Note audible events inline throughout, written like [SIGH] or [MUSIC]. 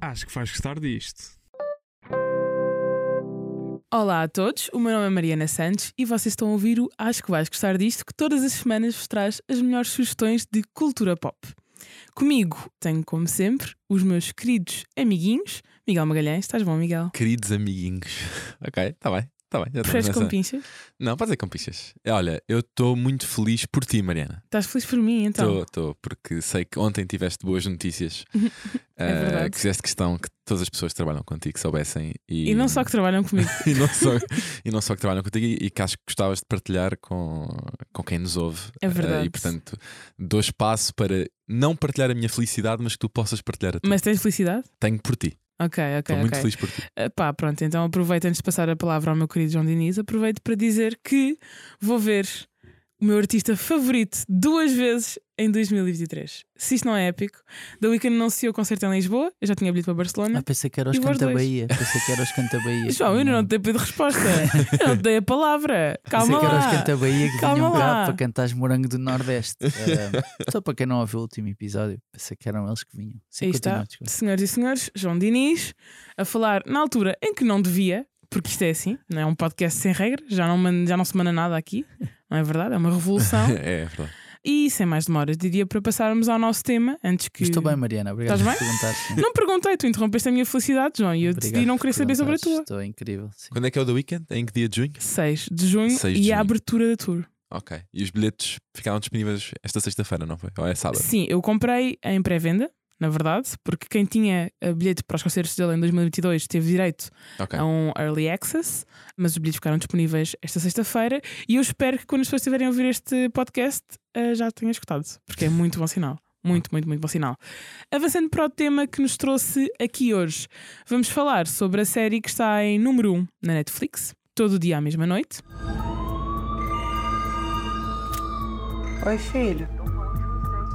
Acho que vais gostar disto. Olá a todos, o meu nome é Mariana Santos e vocês estão a ouvir o Acho que vais gostar disto, que todas as semanas vos traz as melhores sugestões de cultura pop. Comigo tenho, como sempre, os meus queridos amiguinhos. Miguel Magalhães, estás bom, Miguel? Queridos amiguinhos. [LAUGHS] ok, está bem. Tá bem, já Preferes com pinchas? Não, pode ser com pichas. Olha, eu estou muito feliz por ti, Mariana. Estás feliz por mim, então? Estou, estou, porque sei que ontem tiveste boas notícias. [LAUGHS] É verdade. que fizeste questão que todas as pessoas que trabalham contigo soubessem. E, E não só que trabalham comigo. [LAUGHS] e, não só, e não só que trabalham contigo e, e que acho que gostavas de partilhar com, com quem nos ouve. É verdade. Eh, e portanto, dou espaço para não partilhar a minha felicidade, mas que tu possas partilhar a tua. Mas tens felicidade? Tenho por ti. Ok, ok, Estou muito feliz por ti. Ah, pá, pronto, então aproveito antes de passar a palavra ao meu querido João Diniz, aproveito para dizer que vou ver o meu artista favorito duas vezes em 2023. Se isto não é épico, The Weeknd anunciou o concerto em Lisboa, eu já tinha bilhete para Barcelona. Ah, pensei que era os Canta? Bahia. Pensei que era os Canta Bahia. [LAUGHS] João, eu não te dei pedido resposta, [LAUGHS] eu não te dei a palavra. Calma Pensei que era os lá. Canta Bahia que Calma vinham lá. cá para cantar Morango do Nordeste. Ah, só para quem não ouviu o último episódio, pensei que eram eles que vinham. Sim, Aí está, desculpa. senhoras e senhores, João Diniz a falar na altura em que não devia, porque isto é assim, não é um podcast sem regra, já não, man- já não se manda nada aqui, não é verdade? É uma revolução. [LAUGHS] é verdade. E sem mais demoras, diria para passarmos ao nosso tema antes que. Estou bem, Mariana. Obrigado Estás por perguntar. sim. Não perguntei, tu interrompeste a minha felicidade, João, e eu Obrigado decidi não querer saber sobre a tua. Estou incrível. sim. Quando é que é o The Weekend? Em que dia de junho? 6 de junho 6 e de a junho. abertura da tour. Ok. E os bilhetes ficaram disponíveis esta sexta-feira, não foi? Ou é sábado? Sim, eu comprei em pré-venda, na verdade, porque quem tinha bilhete para os concertos dele em 2022 teve direito Ok. a um early access, mas os bilhetes ficaram disponíveis esta sexta-feira e eu espero que quando as pessoas estiverem a ouvir este podcast eh, já tenham escutado, porque é muito bom sinal. Muito, muito, muito bom sinal. Avançando para o tema que nos trouxe aqui hoje, vamos falar sobre a série que está em número 1 na Netflix, todo dia à mesma noite. Oi, filho.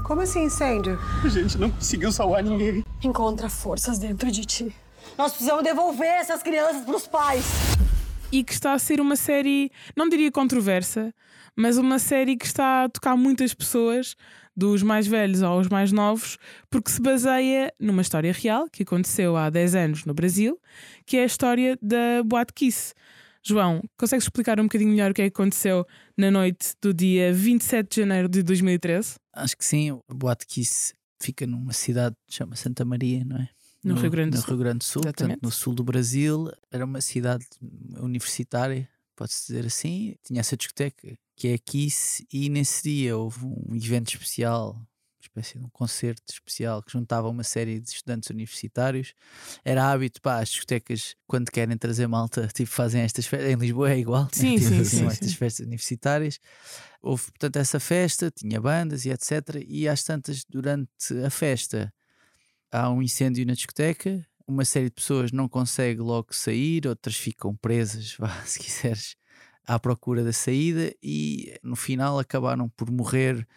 Como assim incêndio? A gente não conseguiu salvar ninguém. Encontra forças dentro de ti. Nós precisamos devolver essas crianças pros pais. e que está a ser uma série, não diria controversa, mas uma série que está a tocar muitas pessoas, dos mais velhos aos mais novos, porque se baseia numa história real que aconteceu há 10 anos no Brasil, que é a história da Boate Kiss. João, consegues explicar um bocadinho melhor o que é que aconteceu na noite do dia 27 de janeiro de 2013, Acho que sim. O Boate Kiss fica numa cidade que chama Santa Maria, não é? no, Rio Grande do no Sul? Rio Grande do Sul, portanto, no sul do Brasil. Era uma cidade universitária, pode-se dizer assim. Tinha essa discoteca que é a Kiss, e nesse dia houve um evento especial, espécie de um concerto especial que juntava uma série de estudantes universitários. Era hábito, pá, as discotecas, quando querem trazer malta, [LAUGHS] tipo, fazem estas festas. Em Lisboa é igual, né? Sim, Tipo, sim, assim, sim, estas sim. festas universitárias. Houve, portanto, essa festa, tinha bandas e etc. E às tantas, durante a festa, há um incêndio na discoteca, uma série de pessoas não consegue logo sair, outras ficam presas, [LAUGHS] vá, se quiseres, à procura da saída e no final acabaram por morrer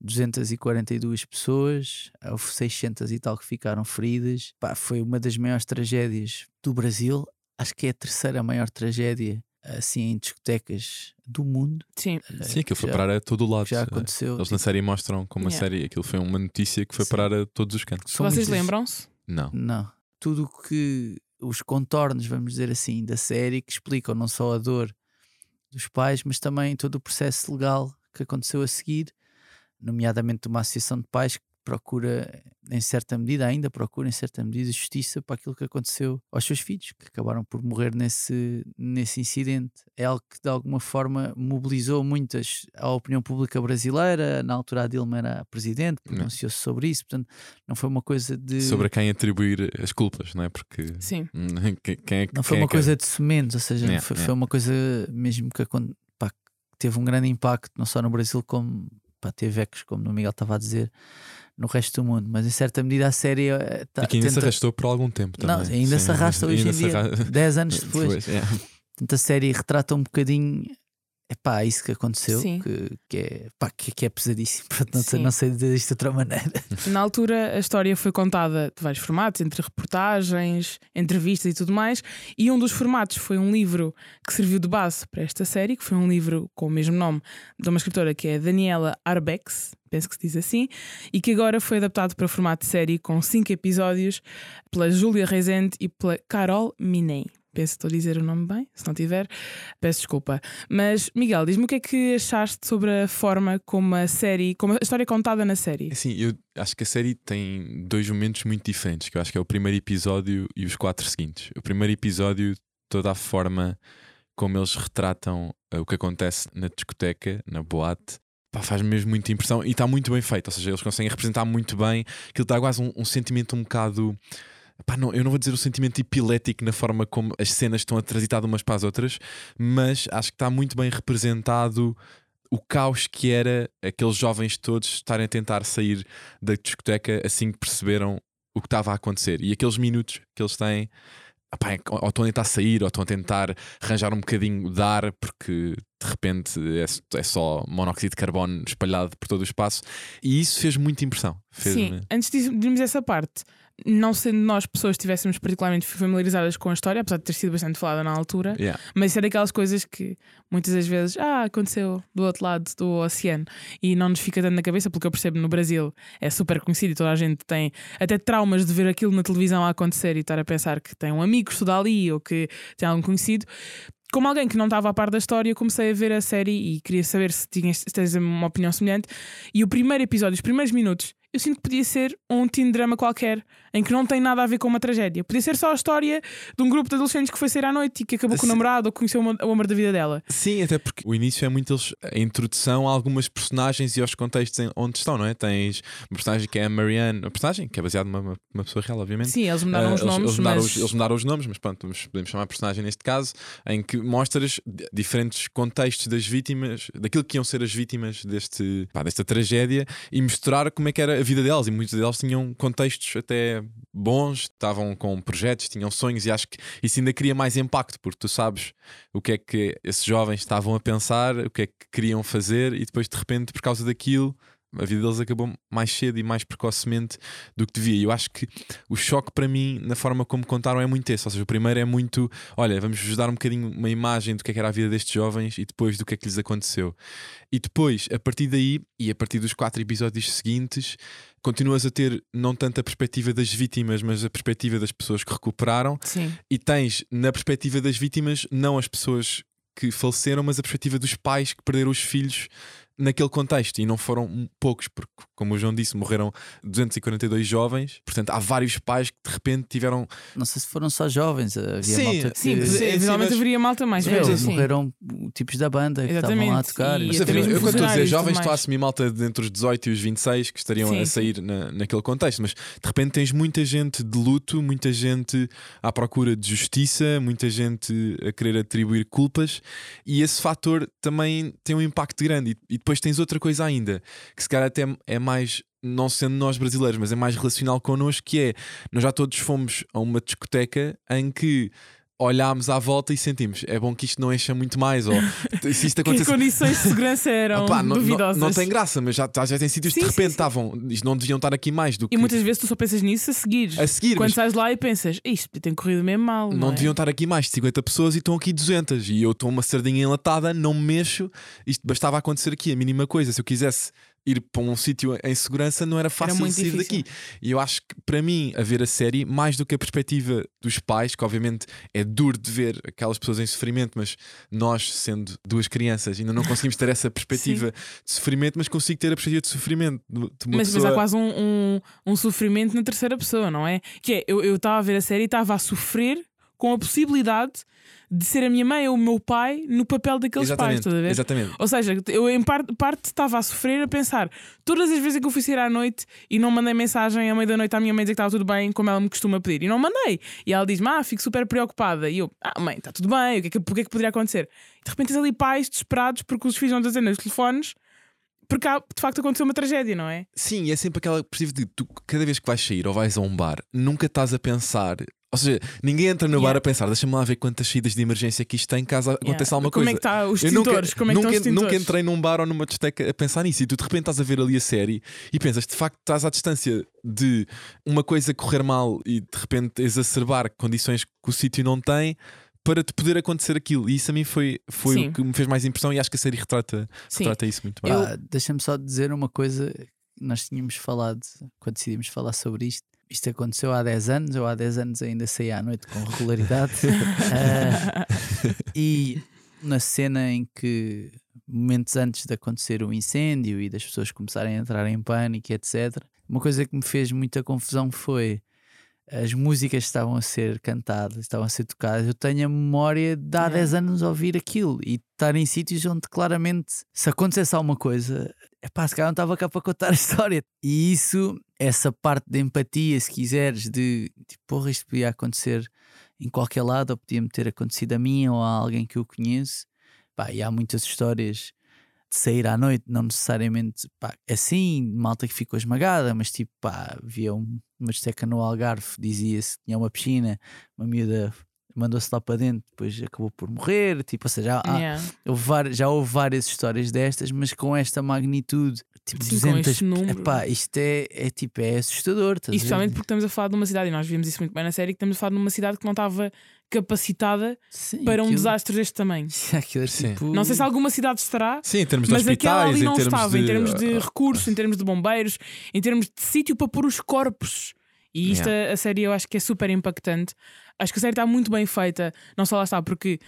242 pessoas, houve 600 e tal que ficaram feridas. Pá, foi uma das maiores tragédias do Brasil, acho que é a terceira maior tragédia assim em discotecas do mundo. Sim, Sim, aquilo foi já- parar a todo o lado. Já aconteceu. Eles na série mostram como a Yeah. série, aquilo foi uma notícia que foi Sim. parar a todos os cantos. São vocês lembram-se? Não. Não. Tudo o que os contornos, vamos dizer assim, da série que explicam não só a dor dos pais, mas também todo o processo legal que aconteceu a seguir, nomeadamente uma associação de pais que procura, em certa medida, ainda procura, em certa medida, justiça para aquilo que aconteceu aos seus filhos, que acabaram por morrer nesse, nesse incidente. É algo que, de alguma forma, mobilizou muitas a opinião pública brasileira. Na altura, a Dilma era a presidente, Não. pronunciou-se sobre isso, portanto, não foi uma coisa de. Sobre a quem atribuir as culpas, não é? Porque Sim. hum, [LAUGHS] quem, é que- Não foi quem é uma que- coisa de sementes, ou seja, Yeah, foi, yeah. foi uma coisa mesmo que que teve um grande impacto, não só no Brasil, como pá, teve ecos, como o Miguel estava a dizer, no resto do mundo. Mas em certa medida a série eh, tá, E que ainda se tenta- arrastou por algum tempo também. Não, ainda Sim, se arrasta hoje em se dia, arra- 10 anos [LAUGHS] depois. Depois, é. Portanto, a série retrata um bocadinho é pá, isso que aconteceu, Sim. que, que, é, pá, que, que é pesadíssimo. [LAUGHS] Não, sei, não sei dizer isto de outra maneira. [LAUGHS] Na altura, a história foi contada de vários formatos, entre reportagens, entrevistas e tudo mais. E um dos formatos foi um livro que serviu de base para esta série, que foi um livro com o mesmo nome de uma escritora que é Daniela Arbex, penso que se diz assim, e que agora foi adaptado para formato de série com cinco episódios pela Júlia Rezende e pela Carol Minei. Penso que estou a dizer o nome bem, se não tiver, peço desculpa. Mas, Miguel, diz-me o que é que achaste sobre a forma como a série, como a história é contada na série. Assim, eu acho que a série tem dois momentos muito diferentes, que eu acho que é o primeiro episódio e os quatro seguintes. O primeiro episódio, toda a forma como eles retratam eh, o que acontece na discoteca, na boate, faz mesmo muita impressão e está muito bem feito. Ou seja, eles conseguem representar muito bem, aquilo dá quase um, um sentimento um bocado. Pá, não, eu não vou dizer o sentimento epilético na forma como as cenas estão a transitar de umas para as outras, mas acho que está muito bem representado o caos que era aqueles jovens todos estarem a tentar sair da discoteca assim que perceberam o que estava a acontecer. E aqueles minutos que eles têm, epá, é ou estão a tentar sair, ou estão a tentar arranjar um bocadinho de ar, porque de repente é, é só monóxido de carbono espalhado por todo o espaço. E isso fez muita impressão. Sim, Fez-me- antes de irmos essa parte, não sendo nós pessoas que estivéssemos particularmente familiarizadas com a história, apesar de ter sido bastante falada na altura, Yeah. mas isso é daquelas coisas que muitas das vezes ah, aconteceu do outro lado do oceano e não nos fica tanto na cabeça, porque eu percebo no Brasil é super conhecido e toda a gente tem até traumas de ver aquilo na televisão a acontecer e estar a pensar que tem um amigo que estuda ali ou que tem algum conhecido. Como alguém que não estava a par da história, comecei a ver a série e queria saber se tinhas se tens uma opinião semelhante. E o primeiro episódio, os primeiros minutos, eu sinto que podia ser um teen drama qualquer, em que não tem nada a ver com uma tragédia. Podia ser só a história de um grupo de adolescentes que foi sair à noite e que acabou com o namorado ou conheceu o amor- da vida dela. Sim, até porque o início é muito eles, a introdução a algumas personagens e aos contextos onde estão, não é? Tens uma personagem que é a Marianne, uma personagem que é baseada numa, uma- uma pessoa real, obviamente. Sim, eles mudaram Ah, os eles, nomes, eles mudaram mas... os, eles mudaram os nomes, mas pronto, podemos chamar a personagem neste caso, em que mostras di- diferentes contextos das vítimas, daquilo que iam ser as vítimas deste, pá, desta tragédia e mostrar como é que era a vida delas. E muitas delas tinham contextos até bons, estavam com projetos, tinham sonhos, e acho que isso ainda cria mais impacto, porque tu sabes o que é que esses jovens estavam a pensar, o que é que queriam fazer, e depois de repente, por causa daquilo. A vida deles acabou mais cedo e mais precocemente do que devia. E eu acho que o choque para mim, na forma como contaram, é muito esse. Ou seja, o primeiro é muito: olha, vamos vos dar um bocadinho uma imagem do que é que era a vida destes jovens e depois do que é que lhes aconteceu. E depois, a partir daí, e a partir dos quatro episódios seguintes, continuas a ter não tanto a perspectiva das vítimas, mas a perspectiva das pessoas que recuperaram. Sim. E tens, na perspectiva das vítimas, não as pessoas que faleceram, mas a perspectiva dos pais que perderam os filhos naquele contexto. E não foram poucos, porque, como o João disse, morreram 242 jovens. Portanto, há vários pais que de repente tiveram. Não sei se foram só jovens, havia Sim, malta que. Sim, Sim, sim, eventualmente mas- haveria malta mais velha. morreram tipos da banda que estavam lá a tocar. e Mas até eu, mesmo eu quando estou a dizer jovens, estou a assumir malta de entre os 18 e os 26 que estariam Sim, a sair na, naquele contexto. Mas de repente tens muita gente de luto, muita gente à procura de justiça, muita gente a querer atribuir culpas, e esse fator também tem um impacto grande. E, e depois tens outra coisa ainda, que se calhar até é mais. Não sendo nós brasileiros, mas é mais relacional connosco, que é nós já todos fomos a uma discoteca em que olhámos à volta e sentimos é bom que isto não encha muito mais, ou [LAUGHS] se isto Que acontecer condições de segurança eram Opá, não, não, duvidosas. não tem graça, mas já, já tem sítios que Sim, de repente estavam, isto não deviam estar aqui mais do que E muitas vezes tu só pensas nisso a seguir. a seguir. Quando mas lá e pensas, isto tem corrido mesmo mal. Não, não é? deviam estar aqui mais de 50 pessoas e estão aqui 200. E eu estou uma sardinha enlatada, não me mexo. Isto bastava acontecer aqui, a mínima coisa. Se eu quisesse ir para um sítio em segurança, não era fácil muito sair difícil. daqui. E eu acho que para mim, a ver a série, mais do que a perspectiva dos pais, que obviamente é duro de ver aquelas pessoas em sofrimento, mas nós, sendo duas crianças, ainda não conseguimos ter essa perspectiva [LAUGHS] de sofrimento, mas consigo ter a perspectiva de sofrimento de uma Mas, mas pessoa. há quase um, um, um sofrimento na terceira pessoa, não é? Que é, eu estava a ver a série e estava a sofrer com a possibilidade de ser a minha mãe ou o meu pai no papel daqueles pais, Exatamente, estás a ver? exatamente. Ou seja, eu em par- parte estava a sofrer a pensar todas as vezes que eu fui sair à noite e não mandei mensagem à meia da noite à minha mãe dizer que estava tudo bem, como ela me costuma pedir. E não mandei. E ela diz-me, ah, fico super preocupada. E eu, ah, mãe, está tudo bem, o que é que, o que, é que poderia acontecer? E de repente tens ali pais desesperados porque os filhos não dizem nos telefones porque há, de facto aconteceu uma tragédia, não é? Sim, é sempre aquela perspectiva de tu, cada vez que vais sair ou vais a um bar, nunca estás a pensar Ou seja, ninguém entra no Yeah. bar a pensar, deixa-me lá ver quantas saídas de emergência que isto tem caso aconteça alguma Como coisa. é que está os Eu nunca? Como é que nunca, estão os nunca extintores? entrei num bar ou numa discoteca a pensar nisso e tu de repente estás a ver ali a série e pensas, de facto, estás à distância de uma coisa correr mal e de repente exacerbar condições que o sítio não tem para te poder acontecer aquilo. E isso a mim foi, foi Sim. o que me fez mais impressão e acho que a série retrata, Sim. retrata isso muito bem. Pá, Deixa-me só dizer uma coisa que nós tínhamos falado quando decidimos falar sobre isto. Isto aconteceu há 10 anos, eu há 10 anos ainda saía à noite com regularidade. Ah, [LAUGHS] [LAUGHS] e na cena em que, momentos antes de acontecer o incêndio e das pessoas começarem a entrar em pânico, etc., uma coisa que me fez muita confusão foi as músicas que estavam a ser cantadas, estavam a ser tocadas. Eu tenho a memória de há Yeah. 10 anos ouvir aquilo e estar em sítios onde claramente, se acontecesse alguma coisa, é pá, se calhar não estava cá para contar a [LAUGHS] história. E isso, essa parte de empatia, se quiseres, de tipo, porra, isto podia acontecer em qualquer lado, ou podia-me ter acontecido a mim ou a alguém que eu conheço. Pá, e há muitas histórias de sair à noite, não necessariamente pá, assim, malta que ficou esmagada, mas tipo, pá, havia um- uma esteca no Algarve, dizia-se que tinha uma piscina, uma miúda mandou-se lá para dentro, depois acabou por morrer. Tipo, ou seja, há- Yeah. houve var- já houve várias histórias destas, mas com esta magnitude, tipo Sim, com 200, este número. epá, isto é, é tipo, é assustador. E especialmente porque estamos a falar de uma cidade, e nós vimos isso muito bem na série, que estamos a falar de uma cidade que não estava capacitada Sim, para um aquilo- desastre deste tamanho. [LAUGHS] aquilo é tipo- Não sei se alguma cidade estará, Sim, em termos de mas aquela ali não em termos estava, de, em termos de ah, recursos, em termos de bombeiros, em termos de sítio para pôr os corpos. E isto, a- a série, eu acho que é super impactante. Acho que a série está muito bem feita, não só lá está, porque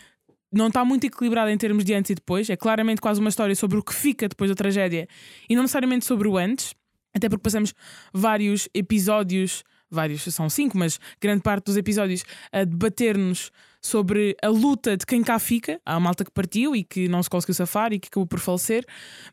não está muito equilibrada em termos de antes e depois. É claramente quase uma história sobre o que fica depois da tragédia e não necessariamente sobre o antes. Até porque passamos vários episódios, vários são cinco, mas grande parte dos episódios a debater-nos sobre a luta de quem cá fica. Há a malta que partiu e que não se conseguiu safar e que acabou por falecer,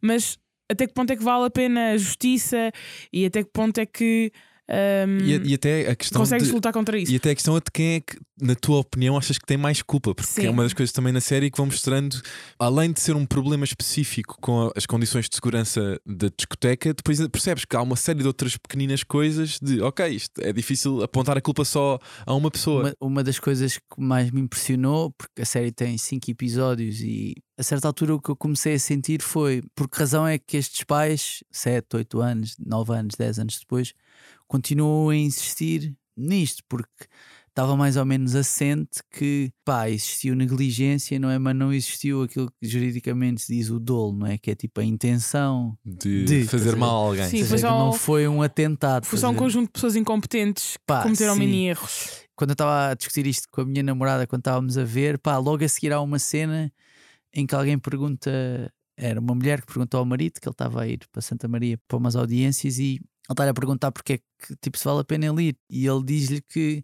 mas até que ponto é que vale a pena a justiça e até que ponto é que hum, E, e até a questão consegues de, lutar contra isso? E até a questão é de quem é que, na tua opinião, achas que tem mais culpa? Porque Sim. é uma das coisas também na série que vão mostrando, além de ser um problema específico com a- as condições de segurança da discoteca, depois percebes que há uma série de outras pequeninas coisas de, ok, isto é difícil apontar a culpa só a uma pessoa. Uma, uma das coisas que mais me impressionou, porque a série tem cinco episódios e a certa altura o que eu comecei a sentir foi por que razão é que estes pais, 7, 8 anos, 9 anos, 10 anos depois, continuam a insistir nisto, porque estava mais ou menos assente que pá, existiu negligência, não é? Mas não existiu aquilo que juridicamente se diz o dolo, não é? Que é tipo a intenção. de, de- fazer ver? mal a alguém. Sim. Seja, não foi um atentado. Foi só um conjunto de pessoas incompetentes que Pá, cometeram mini erros. quando eu estava a discutir isto com a minha namorada, quando estávamos a ver, pá, logo a seguir há uma cena em que alguém pergunta, era uma mulher que perguntou ao marido que ele estava a ir para Santa Maria para umas audiências e ele está-lhe a perguntar porque é que tipo, se vale a pena ele ir. E ele diz-lhe que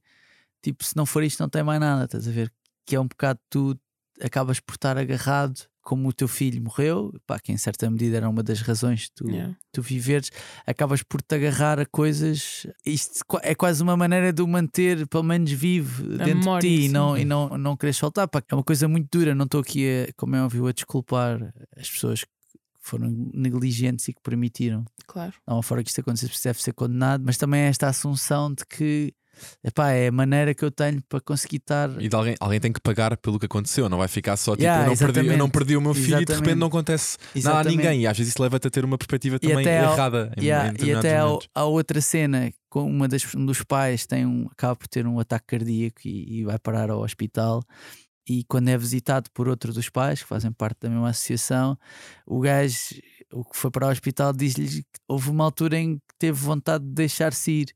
tipo, se não for isto, não tem mais nada, estás a ver? Que é um bocado tu acabas por estar agarrado como o teu filho morreu, pá, que em certa medida era uma das razões de tu, Yeah. tu viveres, acabas por te agarrar a coisas. Isto é quase uma maneira de o manter, pelo menos vivo, A dentro memória, de ti e sim. não, e não, não querer soltar. Pá, é uma coisa muito dura. Não estou aqui, a, como é óbvio, a desculpar as pessoas que foram negligentes e que permitiram. Claro. Uma forma que isto acontecesse, deve ser condenado, mas também é esta assunção de que epá, é a maneira que eu tenho para conseguir estar. E de alguém, alguém tem que pagar pelo que aconteceu, não vai ficar só tipo, Yeah, eu, não perdi, eu não exatamente. perdi o meu filho e de repente Exatamente. não acontece nada a Exatamente. ninguém. E às vezes isso leva-te a ter uma perspectiva E também até ao- errada em, Yeah, em e determinados até há outra cena com uma das, um dos pais tem um, acaba por ter um ataque cardíaco e, e vai parar ao hospital. E quando é visitado por outro dos pais, que fazem parte da mesma associação, o gajo, o que foi para o hospital, diz-lhe que houve uma altura em que teve vontade de deixar-se ir.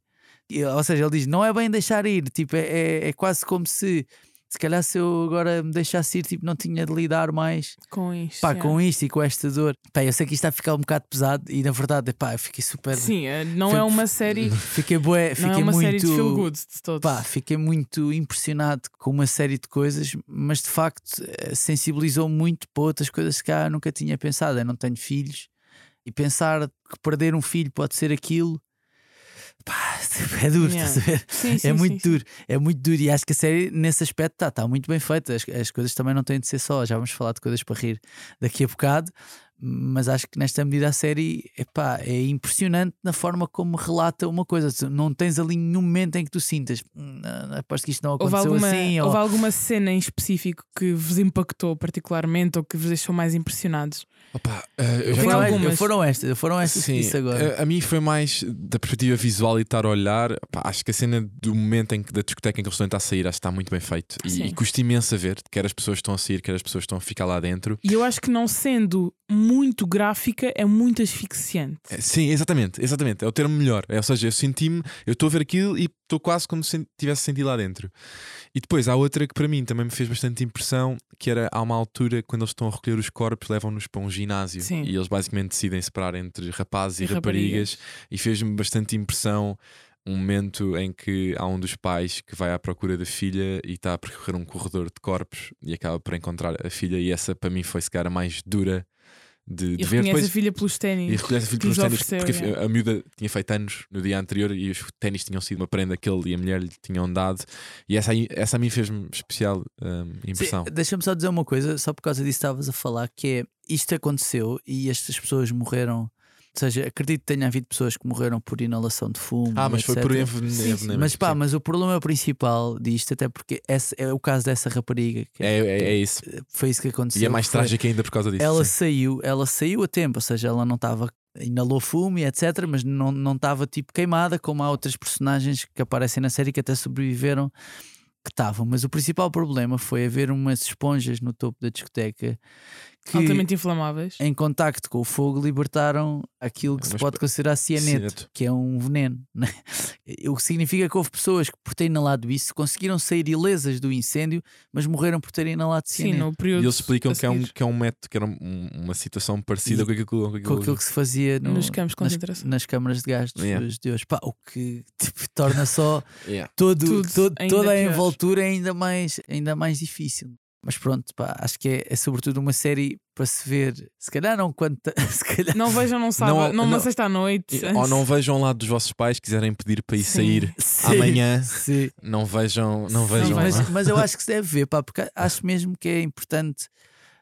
E, ou seja, ele diz: não é bem deixar ir, tipo, é, é, é quase como se, se calhar, se eu agora me deixasse ir, tipo, não tinha de lidar mais Com isto. pá, yeah. com isto e com esta dor. Pá, eu sei que isto está a ficar um bocado pesado e na verdade, pá, eu fiquei super. Sim, eh, não Foi- é uma série. [LAUGHS] Fiquei, bué, Não fiquei é uma muito. série de feel good de todos. Pá, fiquei muito impressionado com uma série de coisas, mas de facto eh, sensibilizou muito para outras coisas que eu nunca tinha pensado. Eu não tenho filhos e pensar que perder um filho pode ser aquilo. Pá, [LAUGHS] é duro, Yeah. estás a ver? Sim, sim, é sim, muito sim. duro, é muito duro. E acho que a série, nesse aspecto, está tá muito bem feita. As, as coisas também não têm de ser só. Já vamos falar de coisas para rir daqui a bocado, mas acho que nesta medida a série epá, é impressionante na forma como relata uma coisa. Não tens ali nenhum momento em que tu sintas, "Hum, aposto que isto não Houve aconteceu alguma, assim. ou- houve alguma cena em específico que vos impactou particularmente ou que vos deixou mais impressionados? Opa, eh, eu já foram, algumas. foram estas, foram estas Sim, agora. a, a mim foi mais da perspectiva visual e estar a olhar. Pá, acho que a cena do momento em que da discoteca em que eles estão a sair, acho que está muito bem feito. E, e custa imenso a ver, quer as pessoas estão a sair, quer as pessoas estão a ficar lá dentro. E eu acho que não sendo muito gráfica é muito asfixiante. É, Sim, exatamente, exatamente. É o termo melhor. É, ou seja, eu senti-me, eu estou a ver aquilo e estou quase como se tivesse sentido lá dentro. E depois há outra que para mim também me fez bastante impressão, que era há uma altura quando eles estão a recolher os corpos, levam-nos para um ginásio Sim. e eles basicamente decidem separar entre rapazes e, E raparigas. raparigas. E fez-me bastante impressão um momento em que há um dos pais que vai à procura da filha e está a percorrer um corredor de corpos e acaba por encontrar a filha, e essa para mim foi se calhar a mais dura de, E de ver reconhece depois. a filha pelos E ténis. recolhesse a filha pelos ténis, porque a yeah. fi- a, miúda tinha feito anos no dia anterior e os ténis tinham sido uma prenda que ele e a mulher lhe tinham dado. E essa, aí- essa a mim fez-me especial hum, impressão. Deixa-me só dizer uma coisa, só por causa disso estavas a falar, que é isto aconteceu e estas pessoas morreram. Ou seja, acredito que tenha havido pessoas que morreram por inalação de fumo. ah, mas foi etc. por envenenamento. Envenenamento, Mas pá, sim. mas o problema principal disto, até porque esse é o caso dessa rapariga, que é, é, é isso. foi isso que aconteceu. E é mais foi- trágico ainda por causa disso. Ela sim. saiu, ela saiu a tempo, ou seja, ela não estava inalou fumo e etc, mas não não estava tipo queimada como há outras personagens que aparecem na série que até sobreviveram que estavam, mas o principal problema foi haver umas esponjas no topo da discoteca que Altamente inflamáveis. em contacto com o fogo libertaram aquilo que se Mas pode considerar cianeto, Cianeto. que é um veneno. [LAUGHS] né? O que significa que houve pessoas que, por terem inalado isso, conseguiram sair ilesas do incêndio, mas morreram por terem inalado Sim, cianeto. no período. E eles explicam que é, um, que é um método, que era um- uma situação parecida E- com aquilo, com aquilo, com aquilo que se fazia no- Nos campos de nas, concentração. nas câmaras de gás dos Yeah. dias de hoje. Pá, o que [LAUGHS] tipo, torna só Yeah. todo, todo- toda a pior. envoltura ainda mais, ainda mais difícil. Mas pronto, pá, acho que é, é sobretudo uma série para se ver, se calhar não quanto, [LAUGHS] se calhar Não vejam num sábado, Não- numa não- sexta à noite. [LAUGHS] Ou não vejam lá dos vossos pais quiserem pedir para ir Sim. sair [LAUGHS] Sim, amanhã. sim. Não vejam, não vejam. mas, mas eu acho que se deve ver, pá, porque acho mesmo que é importante,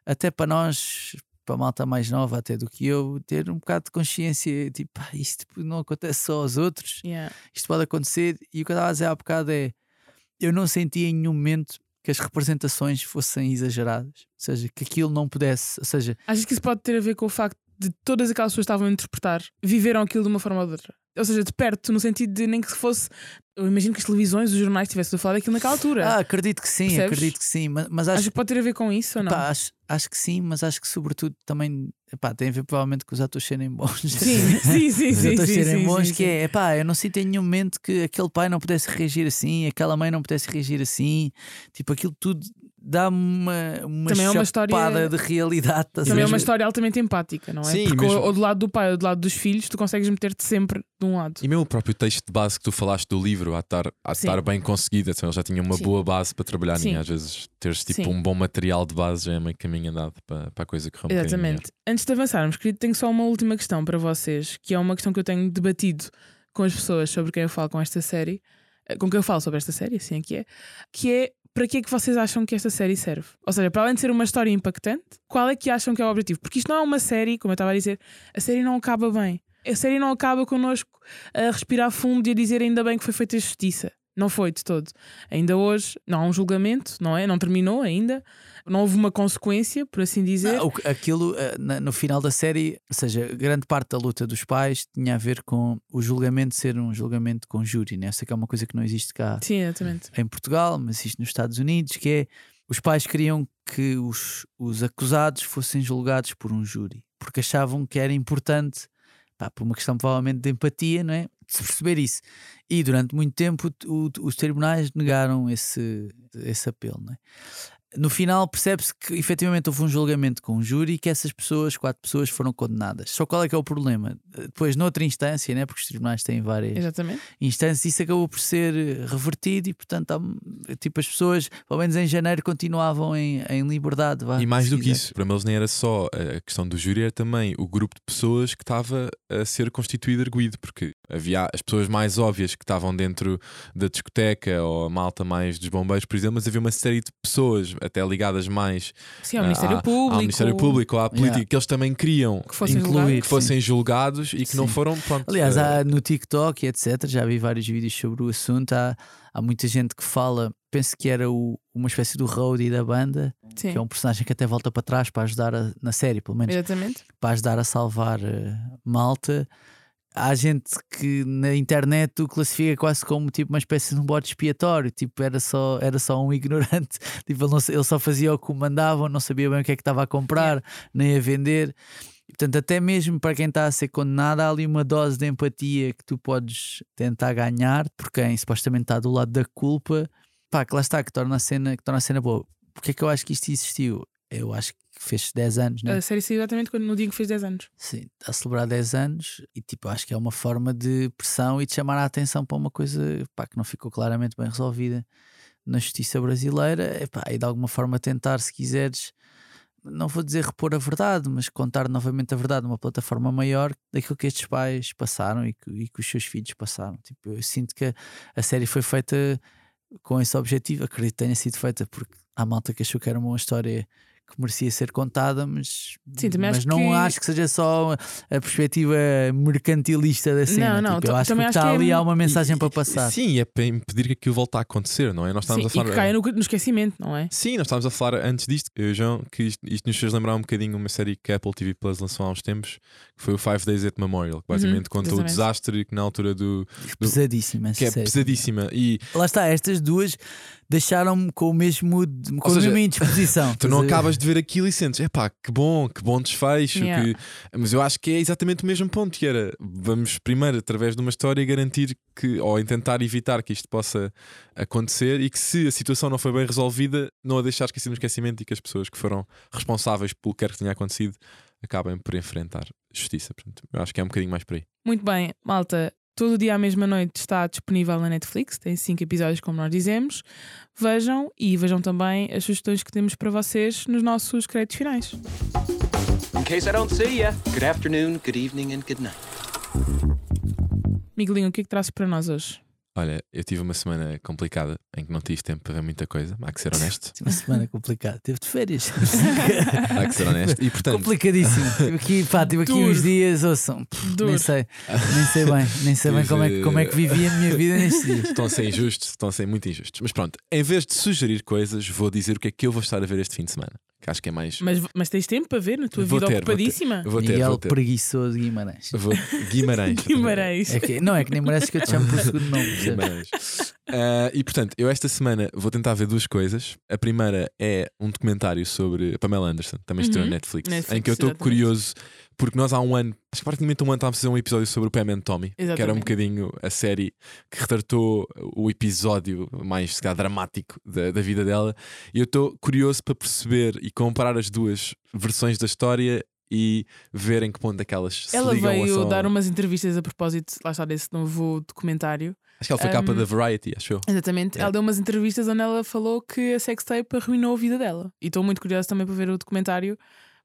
até para nós, para a malta mais nova até do que eu, ter um bocado de consciência, tipo, pá, isto não acontece só aos outros, Yeah. isto pode acontecer. E o que eu estava a dizer há bocado é: eu não senti em nenhum momento que as representações fossem exageradas, ou seja, que aquilo não pudesse, ou seja, Achas que isso pode ter a ver com o facto de todas aquelas pessoas que estavam a interpretar viveram aquilo de uma forma ou de outra? Ou seja, de perto, no sentido de nem que fosse. Eu imagino que as televisões, os jornais tivessem a falar daquilo naquela altura. ah, acredito que sim, Percebes? acredito que sim, mas, mas Acho acho, que pode ter a ver com isso ou não? pá, acho, acho que sim, mas acho que sobretudo também epá, tem a ver provavelmente com os atores serem bons. Sim, sim, [LAUGHS] sim, Os sim. atores sim, serem sim, bons, sim, que é, epá, eu não sinto em nenhum momento que aquele pai não pudesse reagir assim, aquela mãe não pudesse reagir assim, tipo, aquilo tudo dá-me uma, uma Também é uma chapada história- de realidade. Também é ver? uma história altamente empática, não é? Sim, Porque mesmo- ou, ou do lado do pai ou do lado dos filhos, tu consegues meter-te sempre de um lado. E mesmo o próprio texto de base que tu falaste do livro, a estar, a estar bem conseguido, então ele já tinha uma Sim. boa base para trabalhar Sim. em. Às vezes teres tipo Sim. um bom material de base já é meio caminho andado para, para a coisa um bocadinho Exatamente. Antes de avançarmos, querido, tenho só uma última questão para vocês, que é uma questão que eu tenho debatido com as pessoas sobre quem eu falo com esta série, eh, com quem eu falo sobre esta série, assim é que é, que é para que é que vocês acham que esta série serve? Ou seja, para além de ser uma história impactante, qual é que acham que é o objetivo? Porque isto não é uma série, como eu estava a dizer, a série não acaba bem. A série não acaba connosco a respirar fundo e a dizer ainda bem que foi feita justiça. Não foi de todo. Ainda hoje não há um julgamento, não é? Não terminou ainda. Não houve uma consequência, por assim dizer. O que- aquilo eh, no final da série, ou seja, grande parte da luta dos pais tinha a ver com o julgamento ser um julgamento com júri, né? Sei que é uma coisa que não existe cá Sim, exatamente. em Portugal, mas existe nos Estados Unidos, que é os pais queriam que os, os acusados fossem julgados por um júri, porque achavam que era importante, pá, por uma questão provavelmente de empatia, não é? De se perceber isso. E durante muito tempo o- os tribunais negaram esse, esse apelo, é? No final percebe-se que efetivamente houve um julgamento com um júri e que essas pessoas, quatro pessoas, foram condenadas. Só qual é que é o problema? Depois, noutra instância, né? porque os tribunais têm várias Exatamente. instâncias, isso acabou por ser eh, revertido e, portanto, há- tipo, as pessoas, pelo menos em janeiro, continuavam em, em liberdade. vá, E mais do que isso, para eles nem era só a questão do júri, era também o grupo de pessoas que estava a ser constituído arguído, porque havia as pessoas mais óbvias que estavam dentro da discoteca ou a malta mais dos bombeiros, por exemplo, mas havia uma série de pessoas até ligadas mais Sim, ao ah, Ministério à- Público. ao Ministério Público, à política, Yeah. que eles também queriam Que fossem Incluir. julgados. que fossem julgados e que não Sim. foram. Pronto, Aliás, eh, há no TikTok e etc. Já vi vários vídeos sobre o assunto. Há, há muita gente que fala, penso que era o- uma espécie do roadie da banda, Sim, que é um personagem que até volta para trás para ajudar a- na série, pelo menos exatamente. para ajudar a salvar eh, Malta. Há gente que na internet o classifica quase como tipo uma espécie de um bode expiatório, tipo era só, era só um [LAUGHS] ignorante, tipo, ele, não ele só fazia o que o mandavam, não sabia bem o que é que estava a comprar, nem a vender. Portanto, até mesmo para quem está a ser condenado, há ali uma dose de empatia que tu podes tentar ganhar por quem supostamente está do lado da culpa, pá, que lá está, que torna a cena, que torna a cena boa. Porque é que eu acho que isto existiu? Eu acho que fez 10 anos, né? A série saiu exatamente quando, no dia em que fez 10 anos. Sim, está a celebrar 10 anos e tipo, acho que é uma forma de pressão e de chamar a atenção para uma coisa pá, que não ficou claramente bem resolvida na justiça brasileira epá, e de alguma forma tentar, se quiseres, não vou dizer repor a verdade, mas contar novamente a verdade numa plataforma maior daquilo que estes pais passaram e que, e que os seus filhos passaram. Tipo, eu sinto que a, a série foi feita com esse objetivo, acredito que tenha sido feita porque há malta que achou que era uma história que merecia ser contada, mas, Sim, mas acho não que- acho que seja só a perspectiva mercantilista da cena. Não, não, Tipo, eu acho que o também que acho está que é ali há uma mensagem e- para passar. Sim, é para impedir que aquilo volte a acontecer, não é? Nós Sim, estávamos e a que falar. caia no, no esquecimento, não é? Sim, nós estávamos a falar antes disto, e João, que isto, isto nos fez lembrar um bocadinho uma série que a Apple TV Plus lançou há uns tempos, que foi o Five Days at Memorial, que basicamente conta o desastre que na altura do. do- Pesadíssima que é pesadíssima. E Lá está, estas duas deixaram-me com o mesmo com a mesma indisposição. [LAUGHS] tu não Estás de ver aquilo e sentes, epá, que bom, que bom desfecho. Yeah. que- Mas eu acho que é exatamente o mesmo ponto, que era vamos primeiro, através de uma história, garantir que, ou tentar evitar que isto possa acontecer e que se a situação não foi bem resolvida, não a deixar esquecer no esquecimento e que as pessoas que foram responsáveis pelo que quer que tenha acontecido acabem por enfrentar justiça. Portanto, eu acho que é um bocadinho mais por aí. Muito bem, malta. Todo dia à mesma noite está disponível na Netflix, tem 5 episódios, como nós dizemos. Vejam e vejam também as sugestões que temos para vocês nos nossos créditos finais. In case I don't see ya, good afternoon, good evening, and good night. Miguelinho, o que é que trazes para nós hoje? Olha, eu tive uma semana complicada em que não tive tempo para ver muita coisa, há que ser honesto. Uma semana complicada. Teve de férias. [LAUGHS] há que ser honesto. E portanto, Complicadíssimo. [LAUGHS] Tive aqui, pá, tive aqui Duro. uns dias, ouçam, pff, Duro. nem sei, nem sei bem, nem sei bem Tive- como é, que- como é que vivi a minha vida nestes dias. estão a ser injustos, estão a ser muito injustos. Mas pronto, em vez de sugerir coisas, vou dizer o que é que eu vou estar a ver este fim de semana. Que acho que é mais. Mas, mas tens tempo para ver na tua Vou vida ter, vou ter. ocupadíssima? Vou ter, Miguel vou ter. Preguiçoso Guimarães. Vou... Guimarães. [LAUGHS] Guimarães. É que, não, é que nem merece que eu te chame por segundo nome. [LAUGHS] Guimarães. Ah, e portanto, eu esta semana vou tentar ver duas coisas. A primeira é um documentário sobre a Pamela Anderson, também estreou Uhum. na Netflix, Netflix, em que eu estou curioso, porque nós há um ano, acho que praticamente um ano, estávamos a fazer um episódio sobre o Pam and Tommy, que era um Exatamente. bocadinho a série que retratou o episódio mais se calhar, dramático da, da vida dela. E eu estou curioso para perceber e comparar as duas versões da história e ver em que ponto é que elas se Ela ligam veio são- dar umas entrevistas a propósito, lá está, desse novo documentário. Acho que ela foi capa um, da Variety, achou? Exatamente. Yeah. Ela deu umas entrevistas onde ela falou que a sextape arruinou a vida dela. E estou muito curiosa também para ver o documentário,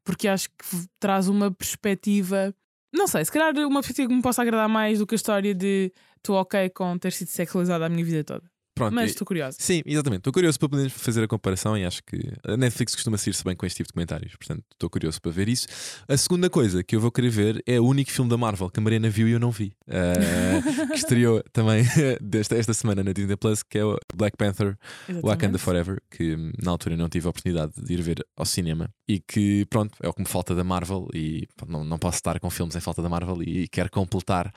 porque acho que traz uma perspectiva. Não sei, se calhar uma perspectiva que me possa agradar mais do que a história de estou ok com ter sido sexualizada a minha vida toda. Pronto, Mas e- estou curiosa. Sim, exatamente. Estou curioso para poder fazer a comparação e acho que a Netflix costuma sair-se bem com este tipo de comentários. Portanto, estou curioso para ver isso. A segunda coisa que eu vou querer ver é o único filme da Marvel que a Mariana viu e eu não vi. Uh, [LAUGHS] que estreou também [LAUGHS] desta, esta semana na Disney Plus, que é o Black Panther Exatamente. Wakanda Forever, que na altura eu não tive a oportunidade de ir ver ao cinema e que, pronto, é o que me falta da Marvel e pá, não, não posso estar com filmes em falta da Marvel e, quero completar.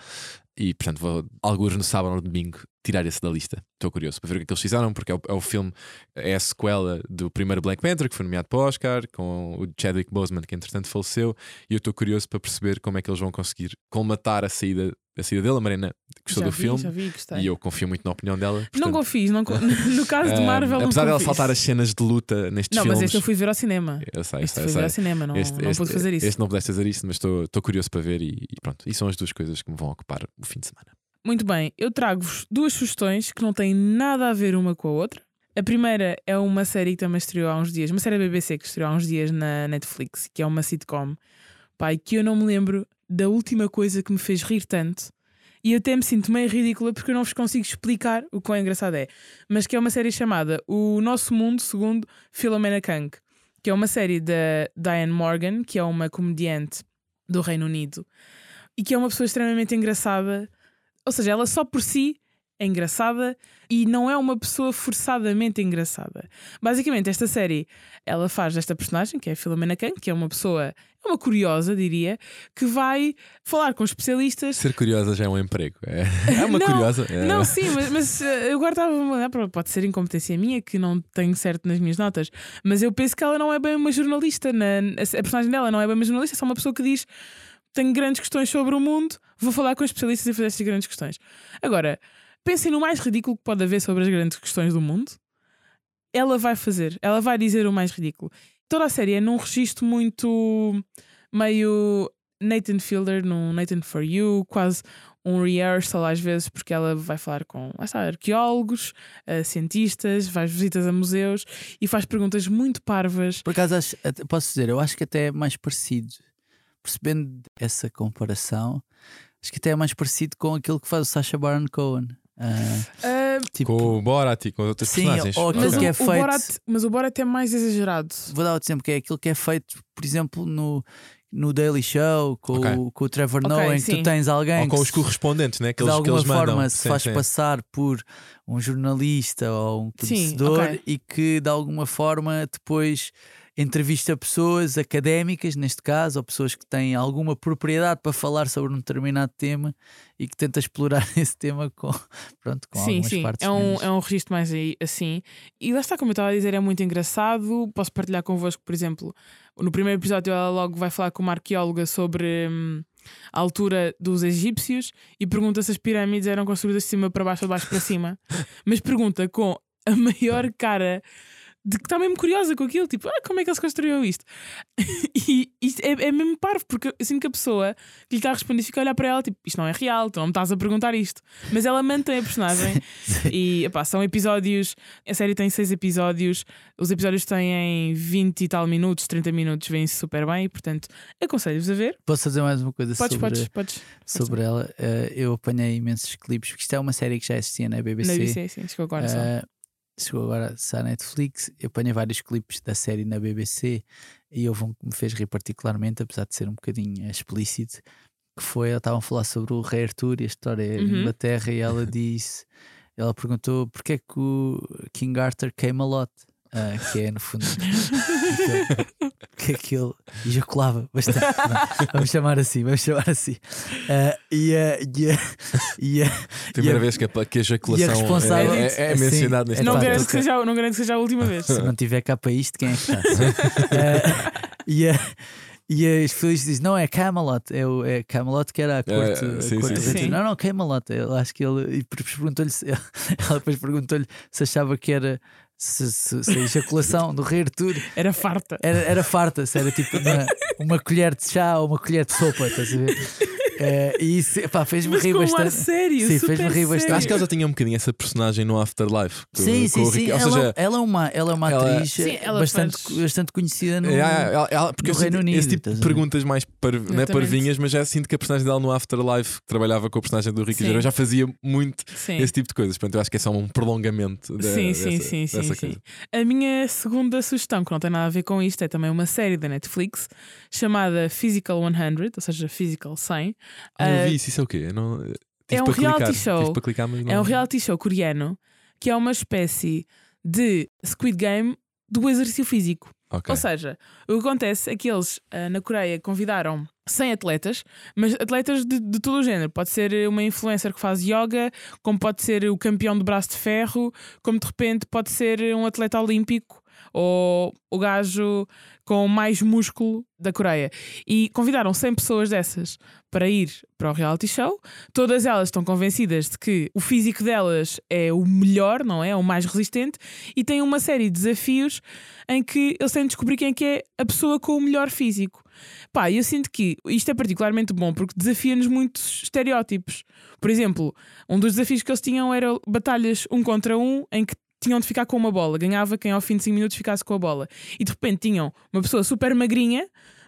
E, portanto, vou, alguns no sábado ou no domingo, tirar esse da lista. Estou curioso para ver o que é que eles fizeram, porque é o, é o filme, é a sequela do primeiro Black Panther, que foi nomeado para o Oscar, com o Chadwick Boseman, que entretanto faleceu, e eu estou curioso para perceber como é que eles vão conseguir colmatar a saída, a saída dele. A Marina gostou já do vi, filme Já vi, gostei. e eu confio muito na opinião dela. Não portanto, não con- [LAUGHS] no caso de ah, Marvel. não apesar dela confies. saltar as cenas de luta nestes Não, filmes. mas este eu fui ver ao cinema. Eu sei, eu Este sei, fui eu ver ao sei. cinema, não, Este, não este- pude fazer isso. este não pudeste fazer isso, mas estou estou curioso para ver e, e pronto. E são as duas coisas que me vão ocupar o fim de semana. Muito bem, eu trago-vos duas sugestões que não têm nada a ver uma com a outra. A primeira é uma série que também estreou há uns dias, uma série da BBC que estreou há uns dias na Netflix, que é uma sitcom. Pai, que eu não me lembro da última coisa que me fez rir tanto e até me sinto meio ridícula porque eu não vos consigo explicar o quão engraçado é. Mas que é uma série chamada O Nosso Mundo segundo Philomena Kang, que é uma série da Diane Morgan, que é uma comediante do Reino Unido e que é uma pessoa extremamente engraçada. Ou seja, ela só por si é engraçada e não é uma pessoa forçadamente engraçada. Basicamente, esta série ela faz desta personagem, que é a Philomena Kang, que é uma pessoa, é uma curiosa, diria, que vai falar com especialistas. Ser curiosa já é um emprego. É, [LAUGHS] é uma não, curiosa. É. Não, sim, mas, mas eu agora estava a pode ser incompetência minha, que não tenho certo nas minhas notas, mas eu penso que ela não é bem uma jornalista. Na, a a personagem dela não é bem uma jornalista, é só uma pessoa que diz: tenho grandes questões sobre o mundo, vou falar com especialistas e fazer estas grandes questões. Agora, pensem no mais ridículo que pode haver sobre as grandes questões do mundo. Ela vai fazer, ela vai dizer o mais ridículo. Toda a série é num registro muito meio Nathan Fielder, num Nathan for You, quase um rehearsal às vezes, porque ela vai falar com está, arqueólogos, eh, cientistas, faz visitas a museus e faz perguntas muito parvas. Por acaso, acho- até- posso dizer, eu acho que até é mais parecido, percebendo essa comparação, acho que até é mais parecido com aquilo que faz o Sacha Baron Cohen. Ah, tipo, Com o Borat e com outros Sim, personagens. ou aquilo mas, que o, é o feito- Borat, mas o Borat é mais exagerado. vou dar outro exemplo, que é aquilo que é feito, por exemplo, no, no Daily Show, com, Ok. o, com o Trevor Ok, Noah, em que tu tens alguém Ou com que os correspondentes, né? que, que de eles, que alguma eles mandam. forma se Sim, faz sim. passar por um jornalista ou um Sim, conhecedor ok. e que de alguma forma depois entrevista pessoas académicas, neste caso, ou pessoas que têm alguma propriedade para falar sobre um determinado tema e que tenta explorar [LAUGHS] esse tema com, pronto, com sim, algumas sim. partes É um, menos- é um registro mais aí, assim. E lá está, como eu estava a dizer, é muito engraçado. Posso partilhar convosco, por exemplo, no primeiro episódio ela logo vai falar com uma arqueóloga sobre hum, a altura dos egípcios e pergunta se as pirâmides eram construídas de cima para baixo ou de baixo para cima. [LAUGHS] Mas pergunta com a maior cara de que está mesmo curiosa com aquilo, tipo, ah, como é que ele se construiu isto? [LAUGHS] e isto é, é mesmo parvo, porque eu sinto que a pessoa que lhe está a responder fica a olhar para ela, tipo, isto não é real, tu não me estás a perguntar isto. Mas ela mantém a personagem [LAUGHS] e epá, são episódios, a série tem seis episódios, os episódios têm 20 e tal minutos, 30 minutos, vêm-se super bem, e portanto aconselho-vos a ver. Posso fazer mais uma coisa Podes, sobre, podes, podes. sobre ela? Eh, eu apanhei imensos clipes, porque isto é uma série que já existia na BBC. Na BBC, sim, chegou agora só. Chegou agora à Netflix. Eu apanhei vários clipes da série na BBC e houve um que me fez rir particularmente, apesar de ser um bocadinho explícito. Que foi, ela estava a falar sobre o Rei Arthur e a história Uhum. Inglaterra, e ela [LAUGHS] disse: ela perguntou porque é que o King Arthur came a lot. Ah, que é no fundo aquele- [LAUGHS] que [LAUGHS] aquele ejaculava bastante. [LAUGHS] Vamos chamar assim, vamos chamar assim. Ah, e a, e a, e a, Primeira e a- vez que a, que a ejaculação responsável- é, é, é Sim, mencionado neste é não, garanto que seja, não garanto que seja a última vez. se não tiver cá para isto, quem é que está? Eh, e, a, e as filhas dizem: Não, é Camelot, é, o, é Camelot que era a corte. a sim, corte sim, sim. Não, não, Camelot. Eu acho que ele. E depois perguntou-lhe [LAUGHS] ela depois perguntou-lhe se achava que era. Se, se- se a ejaculação do rei Arthur Era farta. era, era farta, se era tipo uma, uma colher de chá ou uma colher de sopa, estás a ver? Eh, e isso pá, fez-me Mas rir com ar bastante. sério, Sim, fez-me rir bastante. Acho que ela já tinha um bocadinho essa personagem no Afterlife. com- Sim, com sim, o sim. Ela, seja, ela é uma, ela é uma ela- atriz Sim, ela bastante, faz- bastante conhecida no. É, ela- ela- porque no Reino Unido, esse tipo de perguntas mais par, é Exatamente. parvinhas, mas já sinto que a personagem dela no Afterlife, que trabalhava com a personagem do Ricky. Gervais, já fazia muito Sim. esse tipo de coisas. Portanto, eu acho que é só um prolongamento da, Sim, sim, dessa, sim, sim, dessa sim. coisa. A minha segunda sugestão, que não tem nada a ver com isto, é também uma série da Netflix chamada Physical 100, ou seja, Physical 100. Ah, eu Ah, vi isso, isso é o quê? Não, tive é um para clicar, reality show. Clicar, não... É um reality show coreano que é uma espécie de Squid Game do exercício físico. Ok. Ou seja, o que acontece é que eles ah, na Coreia convidaram 100 atletas, mas atletas de, de todo o género. Pode ser uma influencer que faz yoga, como pode ser o campeão de braço de ferro, como de repente pode ser um atleta olímpico ou o gajo com mais músculo da Coreia. E convidaram 100 pessoas dessas para ir para o reality show. Todas elas estão convencidas de que o físico delas é o melhor, não é? O mais resistente, e têm uma série de desafios em que eles têm de descobrir quem é que é a pessoa com o melhor físico. Pá, eu sinto que isto é particularmente bom porque desafia-nos muitos estereótipos. Por exemplo, um dos desafios que eles tinham era batalhas um contra um em que tinham de ficar com uma bola. Ganhava quem ao fim de 5 minutos ficasse com a bola. E de repente tinham uma pessoa super magrinha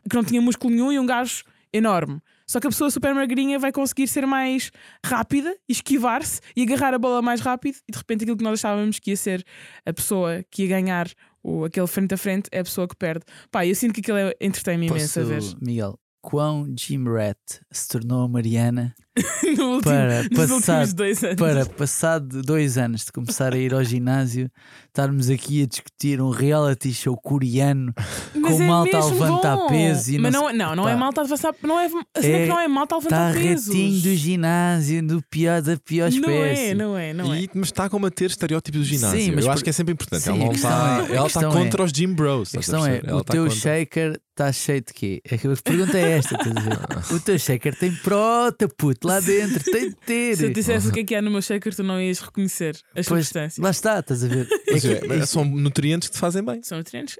que não tinha músculo nenhum e um gajo enorme. Só que a pessoa super magrinha vai conseguir ser mais rápida, esquivar-se e agarrar a bola mais rápido. E de repente aquilo que nós achávamos que ia ser a pessoa que ia ganhar o, aquele frente a frente é a pessoa que perde. Pá, eu sinto que aquilo é entretém-me imenso a ver. Miguel, quão Jim Rat se tornou a Mariana [LAUGHS] No último, para nos passar, últimos dois anos. para passado dois anos de começar a ir ao ginásio, estarmos aqui a discutir um reality show coreano Mas com é malta a levantar bom. peso e Mas não não, sei- não, não é malta a levantar não é, a cena é que não é malta a levantar pesos. ratinho do ginásio, do pior, da pior Não espécie. é, não é, não é. E- mas está a combater estereótipos do ginásio. Sim, mas eu por- acho que é sempre importante. Sim, ela não está, é- a ela está questão contra é- os Gym Bros. A questão é, o está teu contra. shaker está cheio de quê? É a pergunta é esta, estás a ver? O teu shaker tem prota, puto, lá dentro, tem de ter. Se eu dissesse o que é que há no meu shaker, tu não ias reconhecer as Pois, substâncias. lá está, estás a ver? É que é, são nutrientes que te fazem bem. São nutrientes.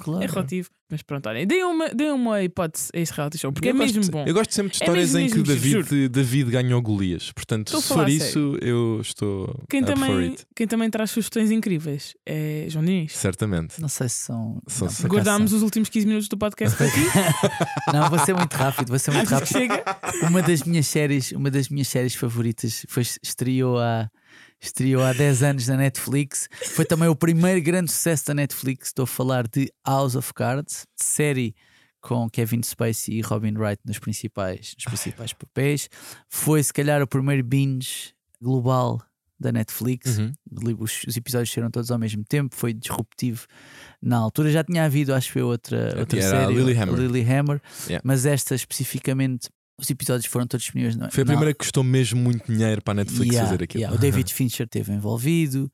claro. É relativo. Mas pronto, olhem, deem uma, deem uma hipótese a este reality show, porque eu é mesmo bom. Eu gosto sempre de É histórias mesmo, em que mesmo, juro. David, David ganhou Golias. Portanto, Estou a se for a isso, eu estou Quem up for também, it. quem também traz sugestões incríveis é João Diniz. Certamente. Não sei se são. São- não, Guardámos os últimos 15 minutos do podcast para aqui. [LAUGHS] Não, vou ser muito rápido, vou ser muito [LAUGHS] que rápido. chega? Uma das minhas séries, uma das minhas séries favoritas foi, estreou há estreou há 10 anos na Netflix. Foi também o primeiro grande sucesso da Netflix. Estou a falar de House of Cards, série com Kevin Spacey e Robin Wright nos principais, nos principais papéis. Foi se calhar o primeiro binge global da Netflix. Uhum. Os, os episódios saíram todos ao mesmo tempo, foi disruptivo na altura. Já tinha havido, acho que foi outra, outra Era a série, Lilyhammer. Lilyhammer, Yeah. mas esta especificamente, os episódios foram todos disponíveis. na- Foi a primeira que custou mesmo muito dinheiro para a Netflix Yeah, fazer aquilo. yeah, O David [LAUGHS] Fincher esteve envolvido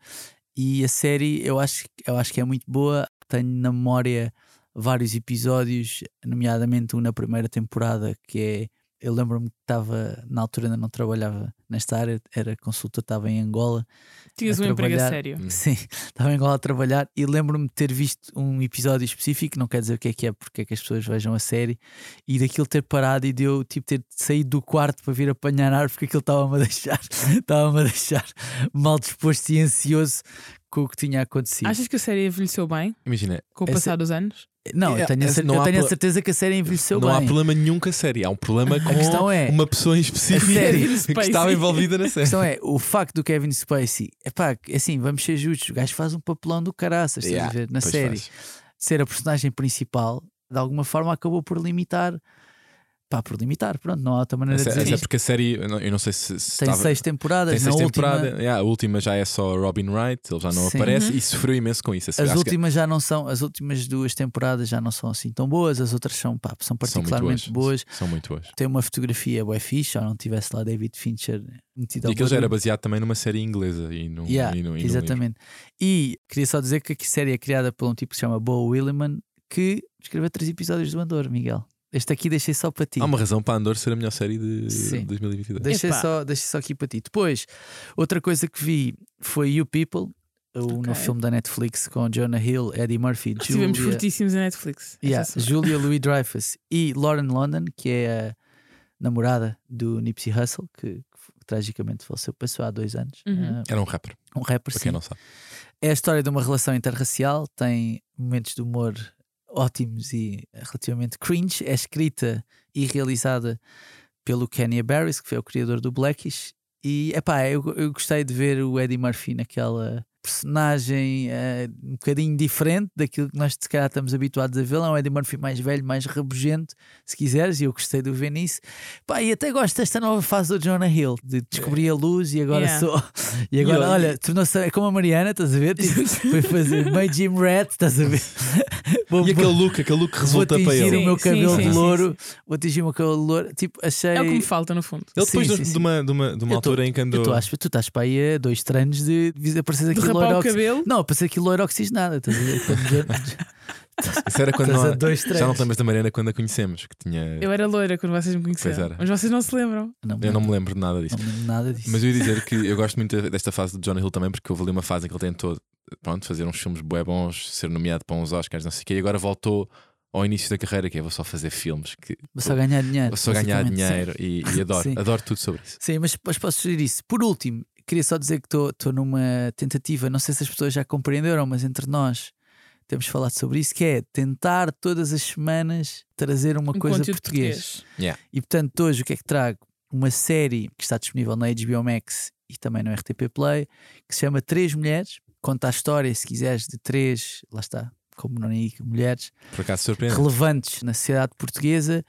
e a série eu acho, eu acho que é muito boa. Tenho na memória vários episódios, nomeadamente um na primeira temporada que é. Eu lembro-me que estava, na altura ainda não trabalhava nesta área, era consultor, estava em Angola. Tinhas um emprego a sério. Hum. Sim, [LAUGHS] estava em Angola a trabalhar e lembro-me de ter visto um episódio específico, não quer dizer o que é que é, porque é que as pessoas vejam a série, e daquilo ter parado e de eu tipo, ter saído do quarto para vir apanhar ar, porque aquilo estava-me a deixar, [LAUGHS] estava-me a deixar mal disposto e ansioso com o que tinha acontecido. Achas que a série envelheceu bem Imagina, com o Essa- passar dos anos? Não, eu É, tenho, a, é, cer- não eu há tenho a certeza que a série envelheceu não há bem. problema nenhum com a série. Há um problema [LAUGHS] com é- uma pessoa em específico [LAUGHS] [LAUGHS] que estava envolvida na A série. questão é, o facto do Kevin Spacey, epá, assim, vamos ser justos, o gajo faz um papelão do caraças, estás a Yeah, ver, na série. faz. ser a personagem principal, de alguma forma acabou por limitar. Pá, por limitar, pronto, não há outra maneira de Essa- dizer essa é porque a série, eu não, eu não sei se, se Tem estava- seis temporadas, tem seis última, temporadas. Yeah, a última já é só Robin Wright, ele já não Sim. aparece Uhum. e sofreu imenso com isso. as Acho que últimas já não são, as últimas duas temporadas já não são assim tão boas, as outras são, pá, são são muito particularmente boas. São muito boas. Tem uma fotografia bué fixe, ou não tivesse lá David Fincher metido E aquilo já era baseado também numa série inglesa e num, Yeah, e num- e exatamente. E queria só dizer que a série é criada por um tipo que se chama Bo Williman, que escreveu três episódios do Andor, Miguel. Este aqui deixei só para ti. Há uma razão para Andor ser a melhor série de Sim. 2022. Deixei Epá. só, deixei só aqui para ti. Depois, outra coisa que vi foi You People, o Ok. no filme da Netflix com Jonah Hill, Eddie Murphy, Estivemos Julia, fortíssimos na Netflix. yeah, semana. Julia Louis Dreyfus e Lauren London, que é a namorada do Nipsey Hussle, que, que tragicamente faleceu, passou há dois anos. Uhum. Ah, Era um rapper, um rapper, para sim. quem não sabe. É a história de uma relação interracial, tem momentos de humor ótimos e relativamente cringe. É escrita e realizada pelo Kenya Barris, que foi o criador do Blackish. E epá, eu, eu gostei de ver o Eddie Murphy naquela personagem eh, um bocadinho diferente daquilo que nós se calhar estamos habituados a vê-lo. É um Eddie Murphy mais velho, mais rabugento, se quiseres, e eu gostei de o ver nisso. Pá, e até gosto desta nova fase do Jonah Hill, de descobrir a luz e agora Yeah. sou. [LAUGHS] E agora, eu- olha, tornou-se é como a Mariana, estás a ver? Tipo, [LAUGHS] foi fazer meio Jim Rat, estás a ver? [LAUGHS] Vou, E vou- aquele look, aquele look que vou resulta para atingir ele. o meu Sim, cabelo sim, de sim, louro, vou atingir o meu cabelo de louro. Tipo, achei. É o que me falta, no fundo. Ele depois Sim, de, sim, de uma, de uma, de uma Eu tô- altura em que andou. tu estás para aí a dois treinos de, de aparecer De aquilo rapar o cabelo. Não, aparecer aquilo loiro oxigenado. Estás a ver? Quando- [LAUGHS] Isso era quando Estás a dois já não te lembras da Mariana quando a conhecemos, que tinha. Eu era loira quando vocês me conheceram. Pois era. Mas vocês não se lembram. Não, Eu não me lembro de nada disso. não me lembro nada disso. Mas eu ia dizer que eu gosto muito desta fase do Jonah Hill também, porque houve ali uma fase em que ele tentou pronto, fazer uns filmes bué bons, ser nomeado para uns Oscars, não sei o quê, e agora voltou ao início da carreira, que é vou só fazer filmes, que Vou só ganhar dinheiro. vou só ganhar basicamente, sim. dinheiro e, e [LAUGHS] adoro, Sim. adoro tudo sobre isso. Sim, mas, mas posso sugerir isso. Por último, queria só dizer que estou numa tentativa, não sei se as pessoas já compreenderam, mas entre nós temos falado sobre isso, que é tentar todas as semanas trazer uma Um coisa conteúdo português. Yeah. E portanto, hoje o que é que trago? Uma série que está disponível na HBO Max e também no RTP Play, que se chama Três Mulheres. Conta a história, se quiseres, de três, lá está, como mulheres Por acaso surpreende. relevantes na sociedade portuguesa.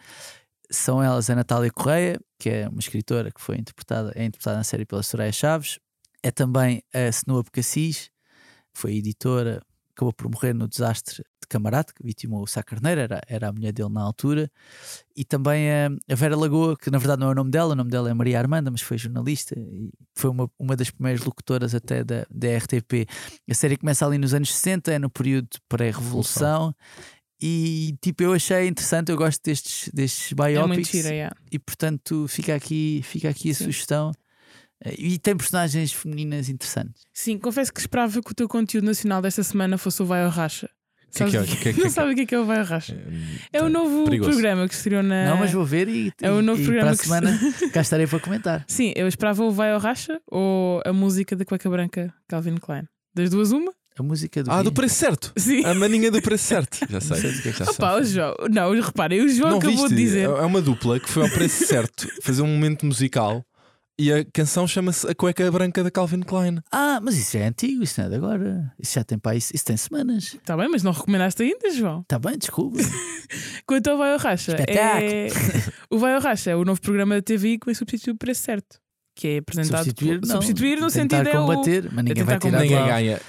São elas a Natália Correia, que é uma escritora que foi interpretada, é interpretada na série pela Soraya Chaves. É também a Senua Becassis, foi editora, acabou por morrer no desastre de Camarate, que vitimou o Sá Carneiro, era, era a mulher dele na altura. E também a, a Vera Lagoa, que na verdade não é o nome dela, o nome dela é Maria Armanda, mas foi jornalista e foi uma, uma das primeiras locutoras até da, da RTP. A série começa ali nos anos 60, é no período pré-revolução. E tipo, eu achei interessante, eu gosto destes, destes É muito biopics gira, yeah. e portanto fica aqui, fica aqui a sugestão. Eh, E tem personagens femininas interessantes. Sim, confesso que esperava que o teu conteúdo nacional desta semana fosse o Vai ao Racha. Que que é- que é- que [LAUGHS] Não é- sabe o que é que é o Vai ao Racha? É tá o novo perigoso. programa que estreou na. Não, mas vou ver e, É o e- novo e programa para a que se- semana [LAUGHS] cá estarei para comentar. Sim, eu esperava o Vai ao Racha ou a música da Cueca Branca Calvin Klein. Das duas, uma? A música do. Ah, do dia. preço certo. Sim. A maninha do preço certo. Já sei. sei do que é que já Opa, o. João. Não, reparem, o João Não acabou viste? de dizer. É uma dupla que foi ao preço certo [LAUGHS] fazer um momento musical e a canção chama-se A Cueca Branca da Calvin Klein. Ah, mas isso já é antigo, isso não é de agora. Isso já tem para isso, isso tem semanas. Está bem, mas não recomendaste ainda, João. Está bem, desculpa. [LAUGHS] Quanto ao Vai ao Racha, é... O Vai ao Racha é o novo programa da TV que vai substituir o preço certo. Que é apresentado substituir, por- não. substituir no Tentar sentido é o. combater, mas ninguém vai tentar tirar Ninguém ganha.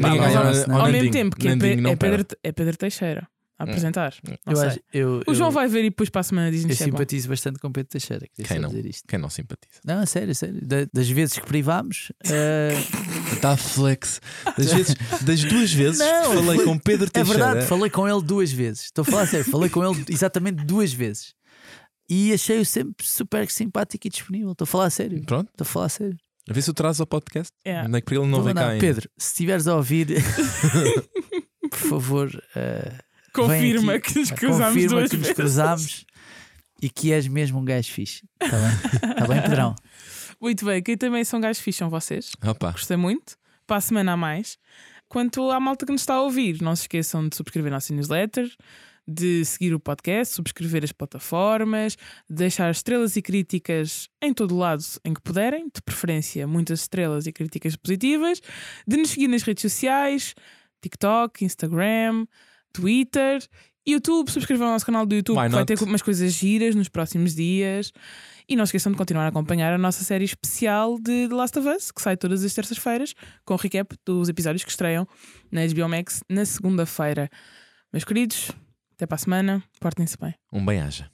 Mas ao, ao Nandinho- mesmo tempo que é, Nandinho é Pedro, é Pedro Teixeira a apresentar. Não eu, acho- eu, O João eu- vai ver e depois para a semana diz-nos Eu é simpatizo bastante com Pedro Teixeira. Quem não? dizer isto. Quem não simpatiza? Não, a sério, a sério. Da- das vezes que privámos, eh, [LAUGHS] Está flex. Das, [LAUGHS] vezes, das duas vezes Não, que falei foi- com Pedro é Teixeira. verdade, falei com ele duas vezes. Estou a falar a sério, falei com ele exatamente duas vezes. E achei-o sempre super simpático e disponível. Estou a falar a sério. Pronto, Estou a falar a sério. A ver se o traz ao podcast. É. Onde é que para ele não Vou vem cá ainda. Pedro, se estiveres a ouvir, [LAUGHS] por favor, vem Confirma aqui. que nos cruzámos confirma duas que nos vezes. cruzámos e que és mesmo um gajo fixe. Está bem? Está bem, Pedrão? Muito bem, quem também são gajos fixos são vocês. Opa, Gostei muito. Para a semana a mais. Quanto à malta que nos está a ouvir, não se esqueçam de subscrever a nossa newsletter, de seguir o podcast, subscrever as plataformas, de deixar estrelas e críticas em todo o lado em que puderem, de preferência muitas estrelas e críticas positivas, de nos seguir nas redes sociais, TikTok, Instagram, Twitter, YouTube, subscrevam o nosso canal do YouTube, Why que vai not? ter umas coisas giras nos próximos dias. E não esqueçam de continuar a acompanhar a nossa série especial de The Last of Us, que sai todas as terças-feiras, com o recap dos episódios que estreiam na HBO Max na segunda-feira. Meus queridos, até para a semana, portem-se bem. um bem-aja.